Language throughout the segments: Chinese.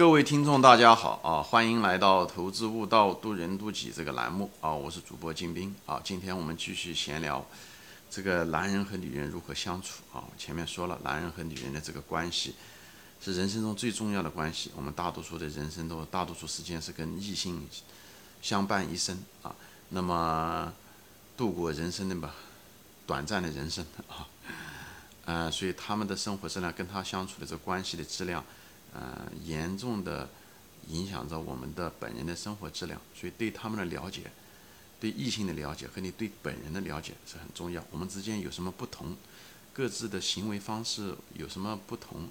各位听众，大家好啊！欢迎来到《投资悟道，渡人渡己》这个栏目啊！我是主播金兵啊！今天我们继续闲聊这个男人和女人如何相处啊！前面说了，男人和女人的这个关系是人生中最重要的关系。我们大多数的人生都大多数时间是跟异性相伴一生啊。那么度过人生的吧，短暂的人生啊，呃，所以他们的生活质量跟他相处的这关系的质量。呃，严重的影响着我们的本人的生活质量，所以对他们的了解，对异性的了解和你对本人的了解是很重要。我们之间有什么不同，各自的行为方式有什么不同，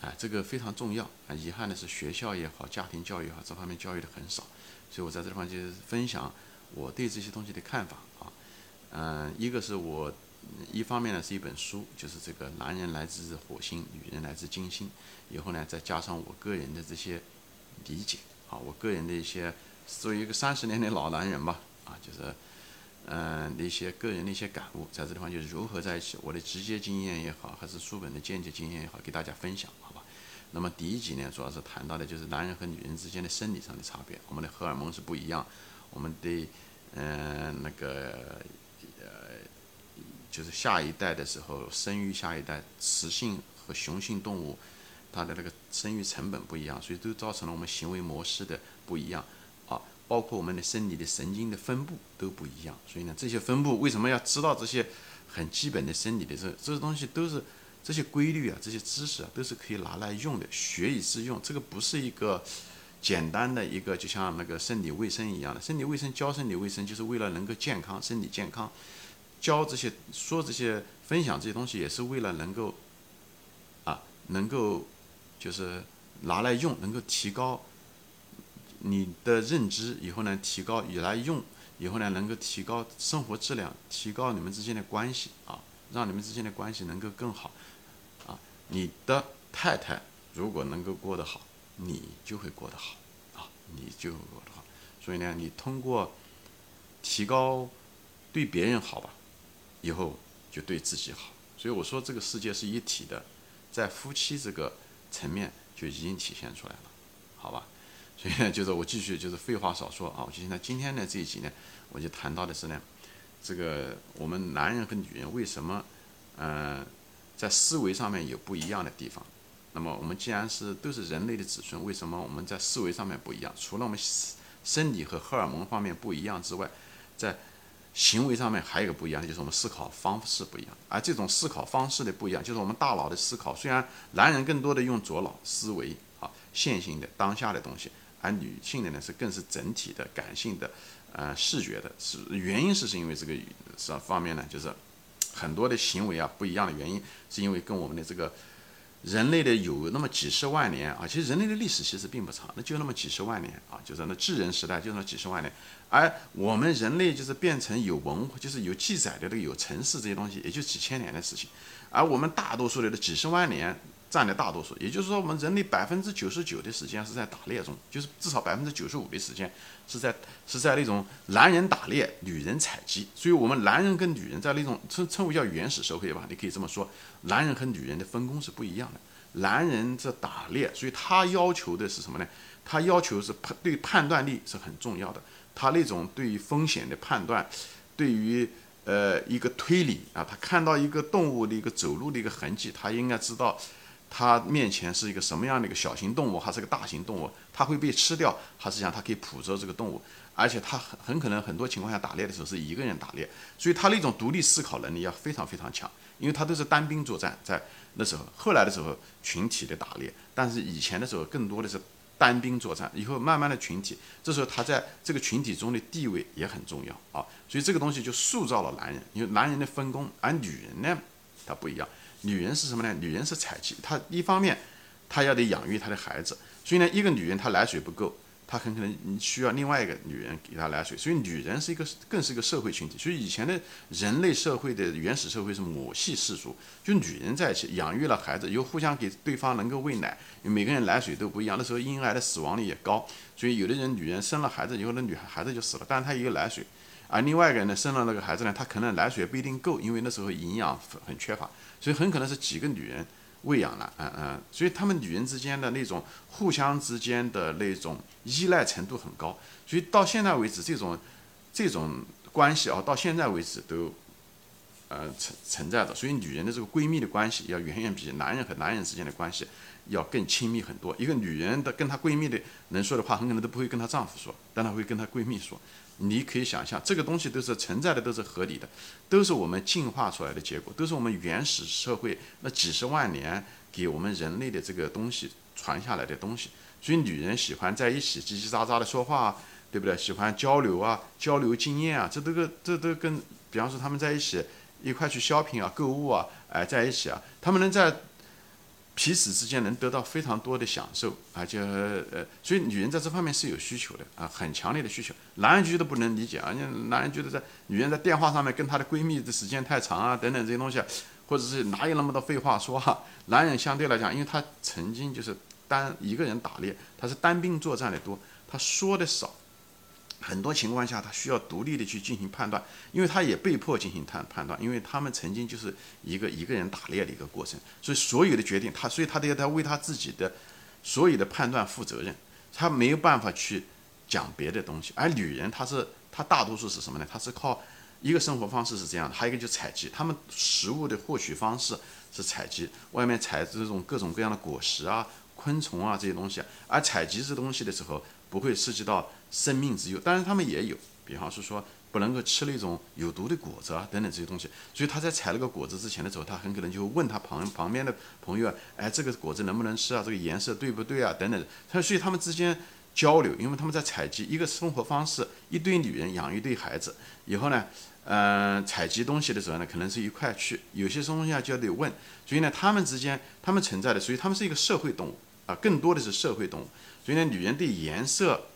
哎，这个非常重要。啊，遗憾的是学校也好，家庭教育也好，这方面教育的很少，所以我在这地方就分享我对这些东西的看法啊。嗯，一个是我。一方面呢是一本书，就是这个男人来自火星，女人来自金星。以后呢再加上我个人的这些理解，啊，我个人的一些作为一个三十年的老男人吧，啊，就是嗯那些个人的一些感悟，在这地方就是融合在一起，我的直接经验也好，还是书本的间接经验也好，给大家分享，好吧？那么第一集呢，主要是谈到的就是男人和女人之间的生理上的差别，我们的荷尔蒙是不一样，我们对嗯那个呃。就是下一代的时候，生育下一代，雌性和雄性动物，它的那个生育成本不一样，所以都造成了我们行为模式的不一样啊，包括我们的生理的神经的分布都不一样。所以呢，这些分布为什么要知道这些很基本的生理的这这些东西都是这些规律啊，这些知识啊，都是可以拿来用的，学以致用。这个不是一个简单的一个，就像那个生理卫生一样的，生理卫生教生理卫生就是为了能够健康，身体健康。教这些、说这些、分享这些东西，也是为了能够，啊，能够就是拿来用，能够提高你的认知，以后呢，提高以来用，以后呢，能够提高生活质量，提高你们之间的关系啊，让你们之间的关系能够更好啊。你的太太如果能够过得好，你就会过得好啊，你就会过得好。所以呢，你通过提高对别人好吧。以后就对自己好，所以我说这个世界是一体的，在夫妻这个层面就已经体现出来了，好吧？所以呢，就是我继续就是废话少说啊，我就现在今天呢这一集呢，我就谈到的是呢，这个我们男人和女人为什么嗯在思维上面有不一样的地方？那么我们既然是都是人类的子孙，为什么我们在思维上面不一样？除了我们生理和荷尔蒙方面不一样之外，在行为上面还有一个不一样，就是我们思考方式不一样。而这种思考方式的不一样，就是我们大脑的思考。虽然男人更多的用左脑思维，啊，线性的当下的东西，而女性的呢是更是整体的感性的，呃，视觉的。是原因是是因为这个是方面呢，就是很多的行为啊不一样的原因，是因为跟我们的这个。人类的有那么几十万年啊，其实人类的历史其实并不长，那就那么几十万年啊，就是那智人时代就那几十万年，而我们人类就是变成有文化，就是有记载的这个有城市这些东西，也就几千年的事情，而我们大多数的几十万年。占的大多数，也就是说，我们人类百分之九十九的时间是在打猎中，就是至少百分之九十五的时间是在是在那种男人打猎，女人采集。所以，我们男人跟女人在那种称称为叫原始社会吧，你可以这么说，男人和女人的分工是不一样的。男人这打猎，所以他要求的是什么呢？他要求是判对判断力是很重要的。他那种对于风险的判断，对于呃一个推理啊，他看到一个动物的一个走路的一个痕迹，他应该知道。他面前是一个什么样的一个小型动物，还是个大型动物？它会被吃掉，还是讲它可以捕捉这个动物？而且他很很可能很多情况下打猎的时候是一个人打猎，所以他那种独立思考能力要非常非常强，因为他都是单兵作战，在那时候，后来的时候群体的打猎，但是以前的时候更多的是单兵作战，以后慢慢的群体，这时候他在这个群体中的地位也很重要啊，所以这个东西就塑造了男人，因为男人的分工，而女人呢，她不一样。女人是什么呢？女人是采集，她一方面，她要得养育她的孩子，所以呢，一个女人她奶水不够，她很可能需要另外一个女人给她奶水，所以女人是一个更是一个社会群体。所以以前的人类社会的原始社会是母系氏族，就女人在一起养育了孩子，又互相给对方能够喂奶，每个人奶水都不一样，那时候婴儿的死亡率也高，所以有的人女人生了孩子以后，那女孩子就死了，但是她也有奶水。而另外一个人呢，生了那个孩子呢，他可能奶水不一定够，因为那时候营养很缺乏，所以很可能是几个女人喂养了，嗯嗯，所以他们女人之间的那种互相之间的那种依赖程度很高，所以到现在为止，这种这种关系啊，到现在为止都呃存存在着。所以女人的这个闺蜜的关系要远远比男人和男人之间的关系要更亲密很多。一个女人的跟她闺蜜的能说的话，很可能都不会跟她丈夫说，但她会跟她闺蜜说。你可以想象，这个东西都是存在的，都是合理的，都是我们进化出来的结果，都是我们原始社会那几十万年给我们人类的这个东西传下来的东西。所以女人喜欢在一起叽叽喳喳的说话，对不对？喜欢交流啊，交流经验啊，这都跟这都跟，比方说他们在一起一块去 shopping 啊，购物啊，哎，在一起啊，他们能在。彼此之间能得到非常多的享受，而且呃，所以女人在这方面是有需求的啊，很强烈的需求。男人觉得不能理解啊，男人觉得在女人在电话上面跟她的闺蜜的时间太长啊，等等这些东西，或者是哪有那么多废话说哈。男人相对来讲，因为他曾经就是单一个人打猎，他是单兵作战的多，他说的少。很多情况下，他需要独立的去进行判断，因为他也被迫进行判判断，因为他们曾经就是一个一个人打猎的一个过程，所以所有的决定，他所以他都要他为他自己的所有的判断负责任，他没有办法去讲别的东西。而女人，她是她大多数是什么呢？她是靠一个生活方式是这样的，还有一个就是采集，他们食物的获取方式是采集，外面采这种各种各样的果实啊、昆虫啊这些东西，而采集这东西的时候。不会涉及到生命之忧，当然他们也有，比方是说不能够吃那种有毒的果子啊等等这些东西。所以他在采那个果子之前的时候，他很可能就会问他旁旁边的朋友啊，哎，这个果子能不能吃啊？这个颜色对不对啊？等等。他所以他们之间交流，因为他们在采集一个生活方式，一堆女人养一堆孩子，以后呢，嗯，采集东西的时候呢，可能是一块去，有些东西啊就要得问。所以呢，他们之间他们存在的，所以他们是一个社会动物啊，更多的是社会动物。所以呢，女人对颜色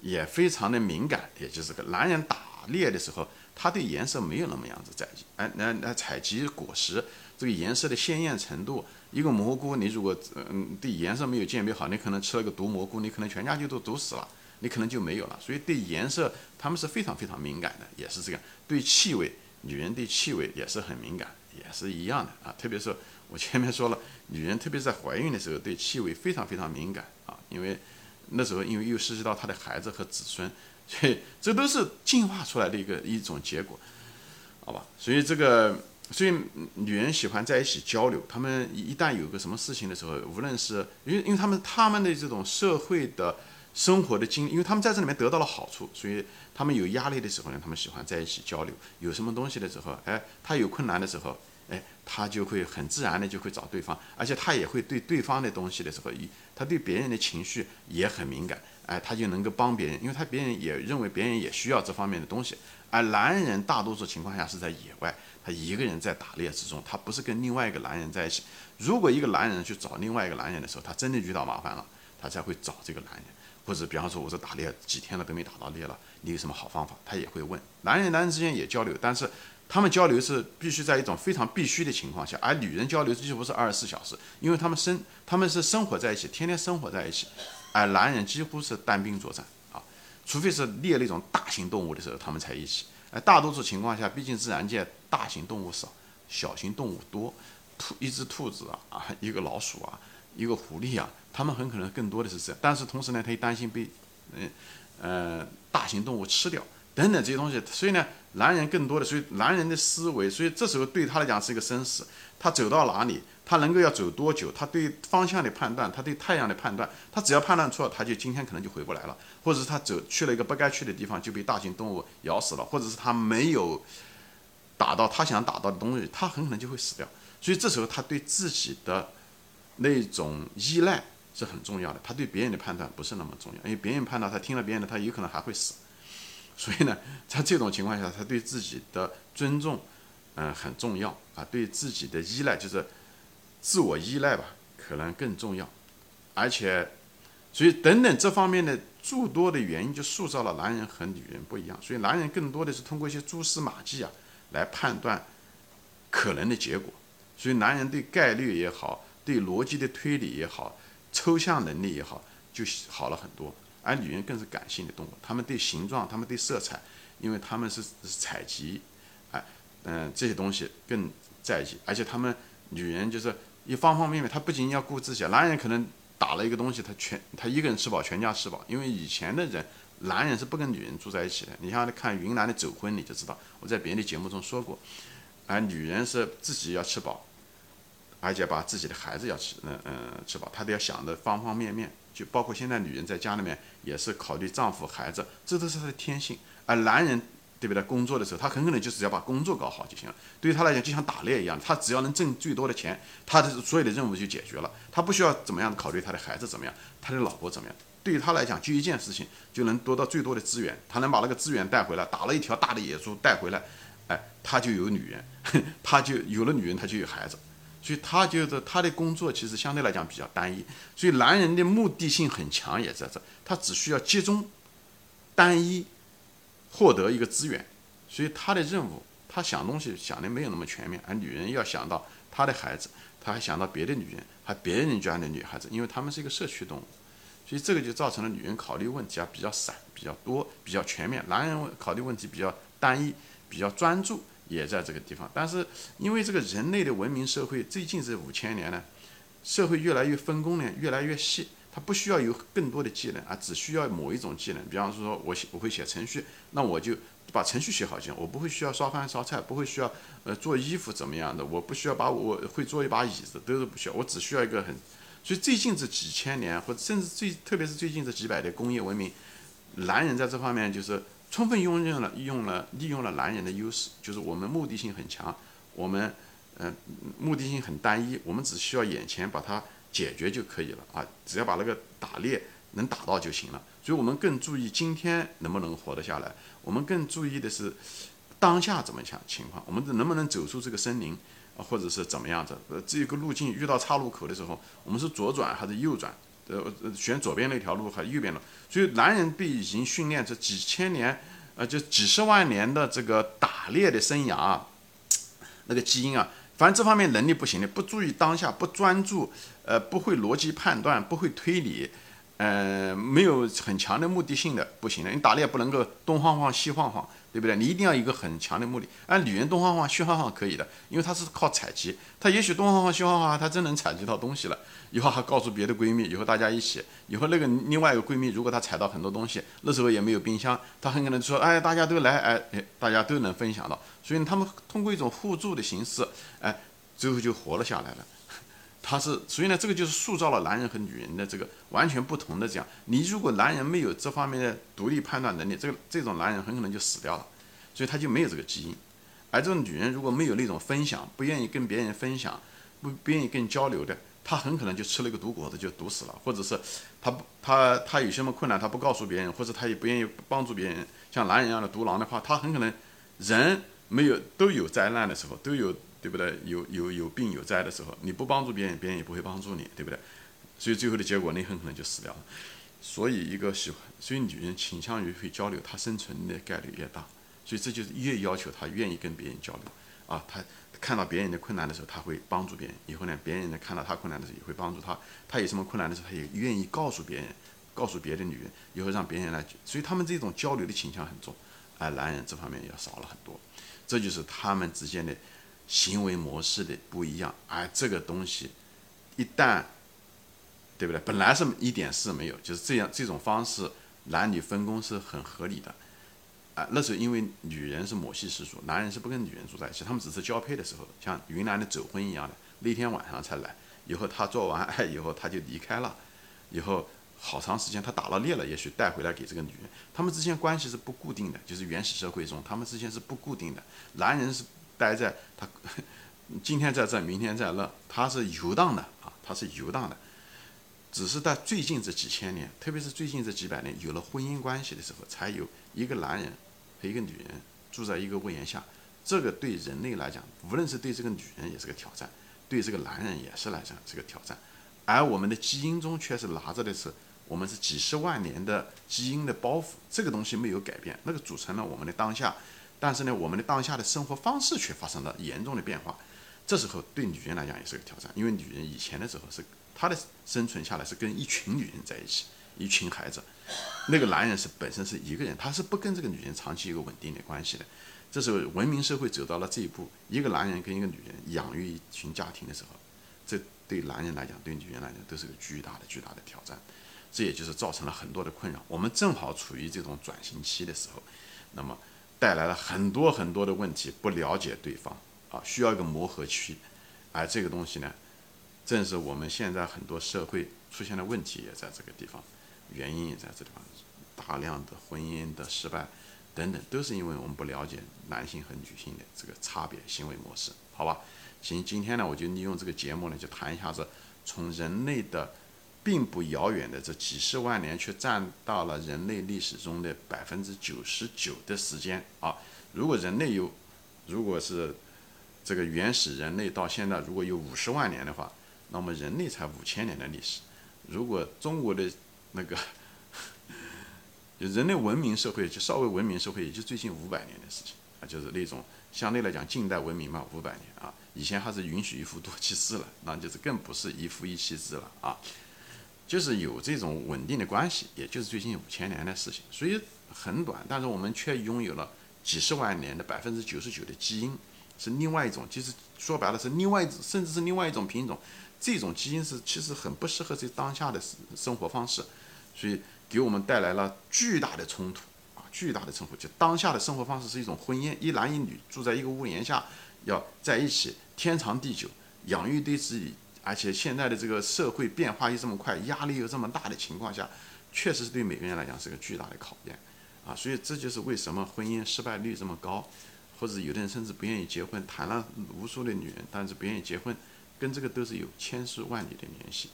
也非常的敏感，也就是个男人打猎的时候，他对颜色没有那么样子在意。哎，那那采集果实，这个颜色的鲜艳程度，一个蘑菇，你如果嗯对颜色没有鉴别好，你可能吃了个毒蘑菇，你可能全家就都毒死了，你可能就没有了。所以对颜色，他们是非常非常敏感的，也是这样。对气味，女人对气味也是很敏感，也是一样的啊。特别是我前面说了，女人特别在怀孕的时候，对气味非常非常敏感啊，因为。那时候，因为又涉及到他的孩子和子孙，所以这都是进化出来的一个一种结果，好吧？所以这个，所以女人喜欢在一起交流。他们一旦有个什么事情的时候，无论是因为因为他们他们的这种社会的生活的经历，因为他们在这里面得到了好处，所以他们有压力的时候呢，他们喜欢在一起交流。有什么东西的时候，哎，他有困难的时候。哎，他就会很自然的就会找对方，而且他也会对对方的东西的时候，他对别人的情绪也很敏感，哎，他就能够帮别人，因为他别人也认为别人也需要这方面的东西。而男人大多数情况下是在野外，他一个人在打猎之中，他不是跟另外一个男人在一起。如果一个男人去找另外一个男人的时候，他真的遇到麻烦了，他才会找这个男人，或者比方说我是打猎几天了都没打到猎了，你有什么好方法？他也会问。男人男人之间也交流，但是。他们交流是必须在一种非常必须的情况下，而女人交流几乎是二十四小时，因为他们生他们是生活在一起，天天生活在一起，而男人几乎是单兵作战啊，除非是猎那种大型动物的时候，他们才一起。而大多数情况下，毕竟自然界大型动物少，小型动物多，兔一只兔子啊啊，一个老鼠啊，一个狐狸啊，他们很可能更多的是这样。但是同时呢，他又担心被嗯呃大型动物吃掉。等等这些东西，所以呢，男人更多的，所以男人的思维，所以这时候对他来讲是一个生死。他走到哪里，他能够要走多久，他对方向的判断，他对太阳的判断，他只要判断错，他就今天可能就回不来了，或者是他走去了一个不该去的地方，就被大型动物咬死了，或者是他没有打到他想打到的东西，他很可能就会死掉。所以这时候他对自己的那种依赖是很重要的，他对别人的判断不是那么重要，因为别人判断他听了别人的，他有可能还会死。所以呢，在这种情况下，他对自己的尊重，嗯，很重要啊，对自己的依赖就是自我依赖吧，可能更重要。而且，所以等等这方面的诸多的原因，就塑造了男人和女人不一样。所以男人更多的是通过一些蛛丝马迹啊，来判断可能的结果。所以男人对概率也好，对逻辑的推理也好，抽象能力也好，就好了很多。而女人更是感性的动物，她们对形状，她们对色彩，因为她们是采集，哎，嗯，这些东西更在意。而且她们女人就是一方方面面，她不仅要顾自己，男人可能打了一个东西，他全他一个人吃饱，全家吃饱。因为以前的人，男人是不跟女人住在一起的。你像看云南的走婚，你就知道，我在别的节目中说过，而，女人是自己要吃饱，而且把自己的孩子要吃，嗯嗯吃饱，她都要想的方方面面，就包括现在女人在家里面也是考虑丈夫、孩子，这都是她的天性，而男人。对不对？工作的时候，他很可能就只要把工作搞好就行了。对于他来讲，就像打猎一样，他只要能挣最多的钱，他的所有的任务就解决了。他不需要怎么样考虑他的孩子怎么样，他的老婆怎么样。对于他来讲，就一件事情就能得到最多的资源，他能把那个资源带回来，打了一条大的野猪带回来，哎，他就有女人，他就有了女人，他就有孩子。所以他就是他的工作其实相对来讲比较单一。所以男人的目的性很强，也在这，他只需要集中、单一。获得一个资源，所以他的任务，他想东西想的没有那么全面。而女人要想到他的孩子，他还想到别的女人，还别人家的女孩子，因为他们是一个社区动物，所以这个就造成了女人考虑问题啊比较散、比较多、比较全面。男人考虑问题比较单一、比较专注，也在这个地方。但是因为这个人类的文明社会最近这五千年呢，社会越来越分工呢，越来越细。它不需要有更多的技能啊，只需要某一种技能。比方说，我写我会写程序，那我就把程序写好就行。我不会需要烧饭烧菜，不会需要呃做衣服怎么样的，我不需要把我会做一把椅子，都是不需要。我只需要一个很，所以最近这几千年，或者甚至最特别是最近这几百的工业文明，男人在这方面就是充分用用了利用了利用了男人的优势，就是我们目的性很强，我们嗯目的性很单一，我们只需要眼前把它。解决就可以了啊，只要把那个打猎能打到就行了。所以我们更注意今天能不能活得下来，我们更注意的是当下怎么想情况，我们能不能走出这个森林，或者是怎么样子？呃，这个路径遇到岔路口的时候，我们是左转还是右转？呃，选左边那条路和右边的？所以男人被已经训练这几千年，呃，就几十万年的这个打猎的生涯，那个基因啊。反正这方面能力不行的，不注意当下，不专注，呃，不会逻辑判断，不会推理，呃，没有很强的目的性的，不行的。你打猎不能够东晃晃西晃晃，对不对？你一定要一个很强的目的。按女人东晃晃西晃晃可以的，因为她是靠采集，她也许东晃晃西晃晃，她真能采集到东西了。以后还告诉别的闺蜜，以后大家一起，以后那个另外一个闺蜜如果她采到很多东西，那时候也没有冰箱，她很可能说，哎，大家都来，哎哎，大家都能分享到，所以他们通过一种互助的形式，哎，最后就活了下来了。他是，所以呢，这个就是塑造了男人和女人的这个完全不同的这样。你如果男人没有这方面的独立判断能力，这个这种男人很可能就死掉了，所以他就没有这个基因。而这种女人如果没有那种分享，不愿意跟别人分享，不不愿意跟交流的。他很可能就吃了一个毒果子就毒死了，或者是他不他他有什么困难他不告诉别人，或者他也不愿意帮助别人，像男人一样的独狼的话，他很可能人没有都有灾难的时候，都有对不对？有有有病有灾的时候，你不帮助别人，别人也不会帮助你，对不对？所以最后的结果你很可能就死掉了。所以一个喜欢，所以女人倾向于会交流，她生存的概率越大，所以这就是越要求她愿意跟别人交流啊，她。看到别人的困难的时候，她会帮助别人。以后呢，别人呢看到她困难的时候，也会帮助她。她有什么困难的时候，她也愿意告诉别人，告诉别的女人，以后让别人来。所以他们这种交流的倾向很重，而男人这方面也少了很多。这就是他们之间的行为模式的不一样。而这个东西一旦，对不对？本来是一点事没有，就是这样这种方式，男女分工是很合理的。啊，那时候因为女人是母系氏族，男人是不跟女人住在一起，他们只是交配的时候，像云南的走婚一样的，那天晚上才来，以后他做完爱以后他就离开了，以后好长时间他打了猎了，也许带回来给这个女人，他们之间关系是不固定的，就是原始社会中他们之间是不固定的，男人是待在他 今天在这，明天在那，他是游荡的啊，他是游荡的，只是在最近这几千年，特别是最近这几百年有了婚姻关系的时候，才有一个男人。和一个女人住在一个屋檐下，这个对人类来讲，无论是对这个女人也是个挑战，对这个男人也是来讲是个挑战。而我们的基因中却是拿着的是，我们是几十万年的基因的包袱，这个东西没有改变，那个组成了我们的当下。但是呢，我们的当下的生活方式却发生了严重的变化。这时候对女人来讲也是个挑战，因为女人以前的时候是她的生存下来是跟一群女人在一起。一群孩子，那个男人是本身是一个人，他是不跟这个女人长期一个稳定的关系的。这时候文明社会走到了这一步，一个男人跟一个女人养育一群家庭的时候，这对男人来讲，对女人来讲，都是个巨大的、巨大的挑战。这也就是造成了很多的困扰。我们正好处于这种转型期的时候，那么带来了很多很多的问题，不了解对方啊，需要一个磨合期。而这个东西呢，正是我们现在很多社会出现的问题也在这个地方，原因也在这地方，大量的婚姻的失败等等，都是因为我们不了解男性和女性的这个差别行为模式，好吧？行，今天呢，我就利用这个节目呢，就谈一下子从人类的。并不遥远的这几十万年，却占到了人类历史中的百分之九十九的时间啊！如果人类有，如果是这个原始人类到现在如果有五十万年的话，那么人类才五千年的历史。如果中国的那个 人类文明社会，就稍微文明社会，也就最近五百年的事情啊，就是那种相对来讲近代文明嘛，五百年啊，以前还是允许一夫多妻制了，那就是更不是一夫一妻制了啊。就是有这种稳定的关系，也就是最近五千年的事情，所以很短，但是我们却拥有了几十万年的百分之九十九的基因，是另外一种，其实说白了是另外一，甚至是另外一种品种，这种基因是其实很不适合这当下的生活方式，所以给我们带来了巨大的冲突啊，巨大的冲突。就当下的生活方式是一种婚姻，一男一女住在一个屋檐下，要在一起天长地久，养育对子女。而且现在的这个社会变化又这么快，压力又这么大的情况下，确实是对每个人来讲是个巨大的考验，啊，所以这就是为什么婚姻失败率这么高，或者有的人甚至不愿意结婚，谈了无数的女人，但是不愿意结婚，跟这个都是有千丝万缕的联系。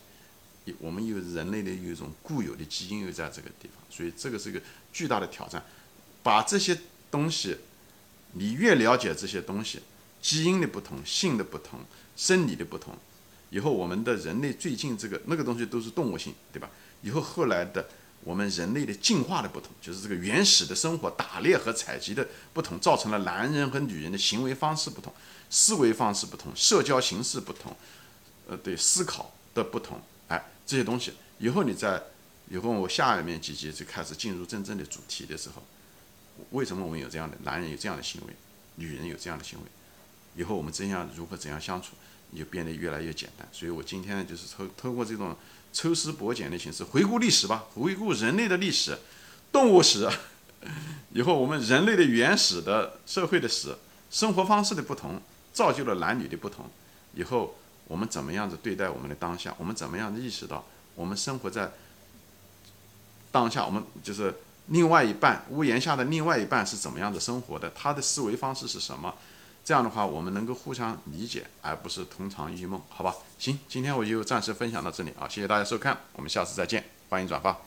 我们有人类的有一种固有的基因又在这个地方，所以这个是一个巨大的挑战。把这些东西，你越了解这些东西，基因的不同、性的不同、生理的不同。以后我们的人类最近这个那个东西都是动物性，对吧？以后后来的我们人类的进化的不同，就是这个原始的生活打猎和采集的不同，造成了男人和女人的行为方式不同，思维方式不同，社交形式不同，呃，对思考的不同，哎，这些东西以后你在以后我下面几集就开始进入真正的主题的时候，为什么我们有这样的男人有这样的行为，女人有这样的行为？以后我们怎样如何怎样相处？就变得越来越简单，所以我今天呢，就是透透过这种抽丝剥茧的形式回顾历史吧，回顾人类的历史、动物史，以后我们人类的原始的社会的史、生活方式的不同，造就了男女的不同。以后我们怎么样子对待我们的当下？我们怎么样子意识到我们生活在当下？我们就是另外一半屋檐下的另外一半是怎么样的生活的？他的思维方式是什么？这样的话，我们能够互相理解，而不是同床异梦，好吧？行，今天我就暂时分享到这里啊，谢谢大家收看，我们下次再见，欢迎转发。